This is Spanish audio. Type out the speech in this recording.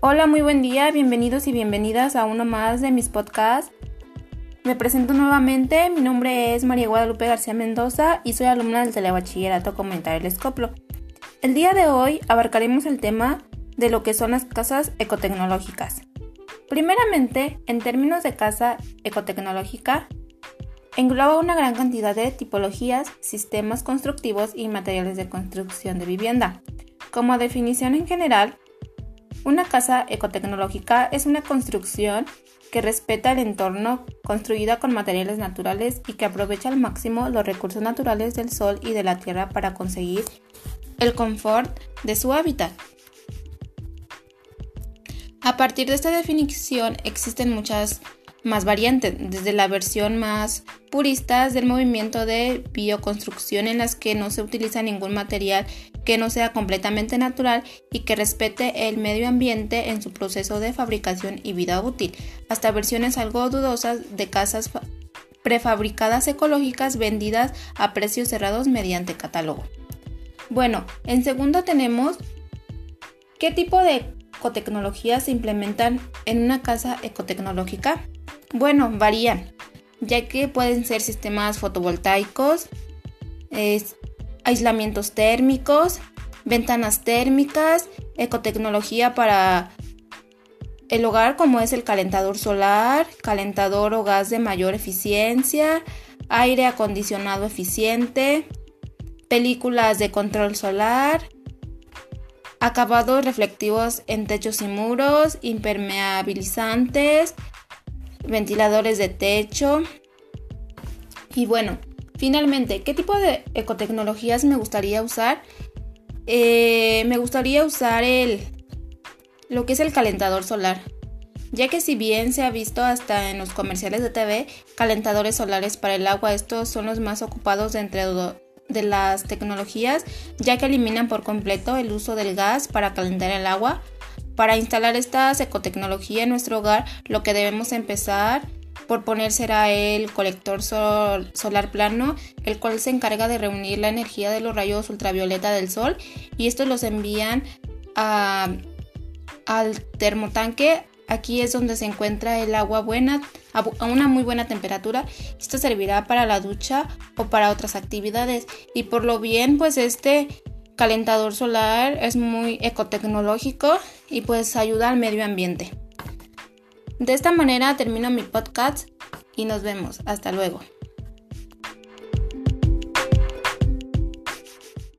Hola, muy buen día, bienvenidos y bienvenidas a uno más de mis podcasts. Me presento nuevamente, mi nombre es María Guadalupe García Mendoza y soy alumna del Telebachillerato Comentar el Escoplo. El día de hoy abarcaremos el tema de lo que son las casas ecotecnológicas. Primeramente, en términos de casa ecotecnológica, engloba una gran cantidad de tipologías, sistemas constructivos y materiales de construcción de vivienda. Como definición en general, una casa ecotecnológica es una construcción que respeta el entorno, construida con materiales naturales y que aprovecha al máximo los recursos naturales del sol y de la tierra para conseguir el confort de su hábitat. A partir de esta definición existen muchas más variantes, desde la versión más purista del movimiento de bioconstrucción en las que no se utiliza ningún material que no sea completamente natural y que respete el medio ambiente en su proceso de fabricación y vida útil, hasta versiones algo dudosas de casas prefabricadas ecológicas vendidas a precios cerrados mediante catálogo. Bueno, en segundo tenemos qué tipo de ecotecnologías se implementan en una casa ecotecnológica. Bueno, varían, ya que pueden ser sistemas fotovoltaicos, aislamientos térmicos, ventanas térmicas, ecotecnología para el hogar como es el calentador solar, calentador o gas de mayor eficiencia, aire acondicionado eficiente, películas de control solar, acabados reflectivos en techos y muros, impermeabilizantes, ventiladores de techo. Y bueno, finalmente, ¿qué tipo de ecotecnologías me gustaría usar? Eh, me gustaría usar el lo que es el calentador solar, ya que si bien se ha visto hasta en los comerciales de TV, calentadores solares para el agua, estos son los más ocupados dentro de las tecnologías, ya que eliminan por completo el uso del gas para calentar el agua, para instalar esta ecotecnología en nuestro hogar, lo que debemos empezar por poner será el colector solar plano, el cual se encarga de reunir la energía de los rayos ultravioleta del sol y estos los envían al termotanque. Aquí es donde se encuentra el agua buena a una muy buena temperatura. Esto servirá para la ducha o para otras actividades. Y por lo bien, pues este calentador solar es muy ecotecnológico y pues ayuda al medio ambiente. De esta manera termino mi podcast y nos vemos. Hasta luego.